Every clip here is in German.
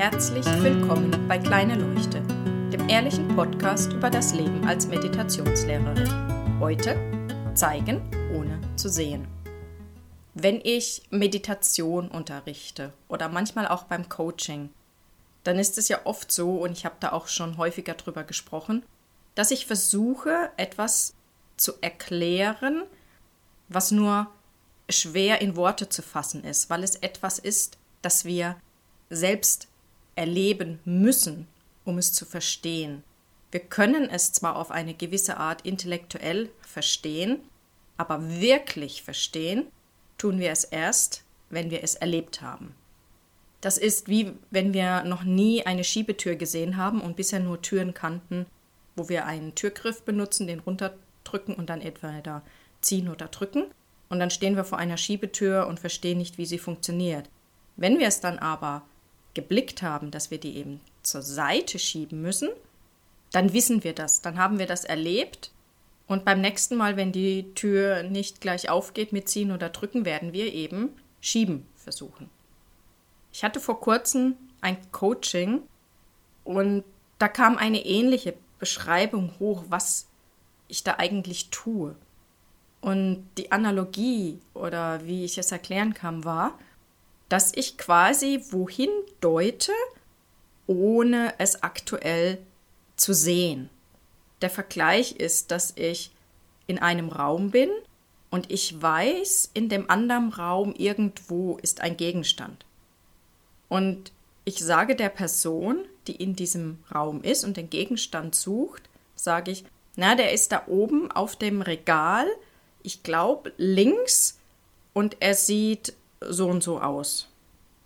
Herzlich willkommen bei Kleine Leuchte, dem ehrlichen Podcast über das Leben als Meditationslehrerin. Heute zeigen ohne zu sehen. Wenn ich Meditation unterrichte oder manchmal auch beim Coaching, dann ist es ja oft so, und ich habe da auch schon häufiger drüber gesprochen, dass ich versuche, etwas zu erklären, was nur schwer in Worte zu fassen ist, weil es etwas ist, das wir selbst erleben müssen, um es zu verstehen. Wir können es zwar auf eine gewisse Art intellektuell verstehen, aber wirklich verstehen tun wir es erst, wenn wir es erlebt haben. Das ist wie wenn wir noch nie eine Schiebetür gesehen haben und bisher nur Türen kannten, wo wir einen Türgriff benutzen, den runterdrücken und dann entweder ziehen oder drücken. Und dann stehen wir vor einer Schiebetür und verstehen nicht, wie sie funktioniert. Wenn wir es dann aber geblickt haben, dass wir die eben zur Seite schieben müssen, dann wissen wir das, dann haben wir das erlebt und beim nächsten Mal, wenn die Tür nicht gleich aufgeht mit ziehen oder drücken, werden wir eben schieben versuchen. Ich hatte vor kurzem ein Coaching und da kam eine ähnliche Beschreibung hoch, was ich da eigentlich tue. Und die Analogie oder wie ich es erklären kann, war, dass ich quasi wohin deute, ohne es aktuell zu sehen. Der Vergleich ist, dass ich in einem Raum bin und ich weiß, in dem anderen Raum irgendwo ist ein Gegenstand. Und ich sage der Person, die in diesem Raum ist und den Gegenstand sucht, sage ich, na, der ist da oben auf dem Regal, ich glaube links und er sieht so und so aus.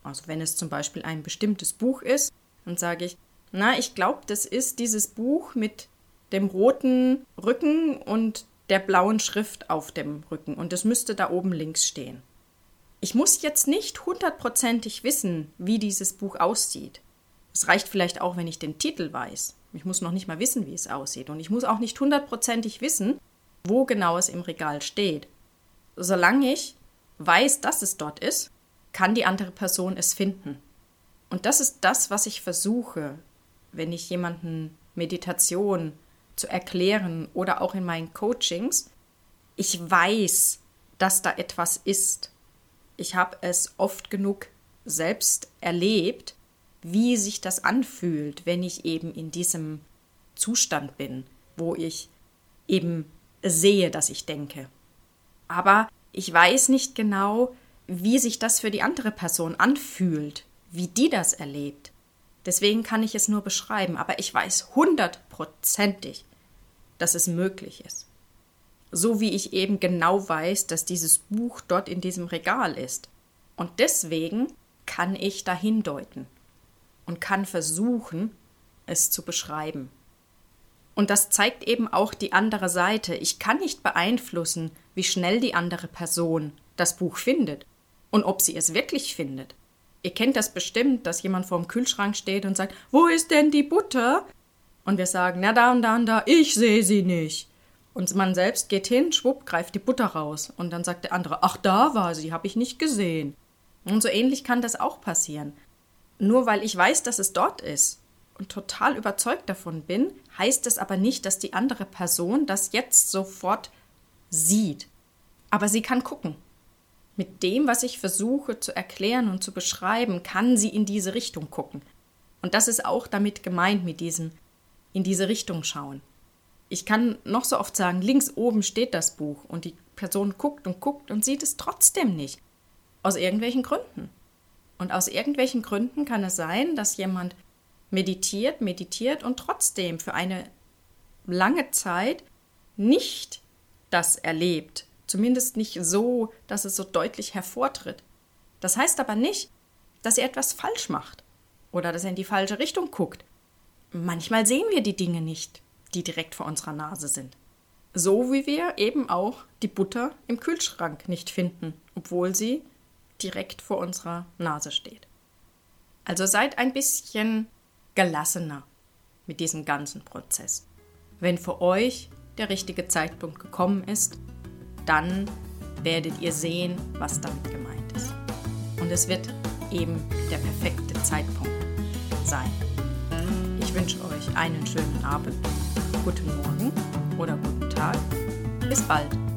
Also wenn es zum Beispiel ein bestimmtes Buch ist, dann sage ich, na, ich glaube, das ist dieses Buch mit dem roten Rücken und der blauen Schrift auf dem Rücken und es müsste da oben links stehen. Ich muss jetzt nicht hundertprozentig wissen, wie dieses Buch aussieht. Es reicht vielleicht auch, wenn ich den Titel weiß. Ich muss noch nicht mal wissen, wie es aussieht. Und ich muss auch nicht hundertprozentig wissen, wo genau es im Regal steht. Solange ich weiß, dass es dort ist, kann die andere Person es finden. Und das ist das, was ich versuche, wenn ich jemanden Meditation zu erklären oder auch in meinen Coachings. Ich weiß, dass da etwas ist. Ich habe es oft genug selbst erlebt, wie sich das anfühlt, wenn ich eben in diesem Zustand bin, wo ich eben sehe, dass ich denke. Aber ich weiß nicht genau, wie sich das für die andere Person anfühlt, wie die das erlebt. Deswegen kann ich es nur beschreiben, aber ich weiß hundertprozentig, dass es möglich ist. So wie ich eben genau weiß, dass dieses Buch dort in diesem Regal ist. Und deswegen kann ich dahin deuten und kann versuchen, es zu beschreiben. Und das zeigt eben auch die andere Seite. Ich kann nicht beeinflussen, wie schnell die andere Person das Buch findet und ob sie es wirklich findet. Ihr kennt das bestimmt, dass jemand vorm Kühlschrank steht und sagt, wo ist denn die Butter? Und wir sagen, na da und da und da, ich sehe sie nicht. Und man selbst geht hin, schwupp, greift die Butter raus. Und dann sagt der andere, ach, da war sie, habe ich nicht gesehen. Und so ähnlich kann das auch passieren. Nur weil ich weiß, dass es dort ist und total überzeugt davon bin, heißt es aber nicht, dass die andere Person das jetzt sofort sieht. Aber sie kann gucken mit dem, was ich versuche zu erklären und zu beschreiben, kann sie in diese Richtung gucken. Und das ist auch damit gemeint mit diesem in diese Richtung schauen. Ich kann noch so oft sagen, links oben steht das Buch und die Person guckt und guckt und sieht es trotzdem nicht. Aus irgendwelchen Gründen. Und aus irgendwelchen Gründen kann es sein, dass jemand meditiert, meditiert und trotzdem für eine lange Zeit nicht das erlebt, Zumindest nicht so, dass es so deutlich hervortritt. Das heißt aber nicht, dass er etwas falsch macht oder dass er in die falsche Richtung guckt. Manchmal sehen wir die Dinge nicht, die direkt vor unserer Nase sind. So wie wir eben auch die Butter im Kühlschrank nicht finden, obwohl sie direkt vor unserer Nase steht. Also seid ein bisschen gelassener mit diesem ganzen Prozess. Wenn für euch der richtige Zeitpunkt gekommen ist, dann werdet ihr sehen, was damit gemeint ist. Und es wird eben der perfekte Zeitpunkt. sein. Ich wünsche euch einen schönen Abend, guten Morgen oder guten Tag. Bis bald.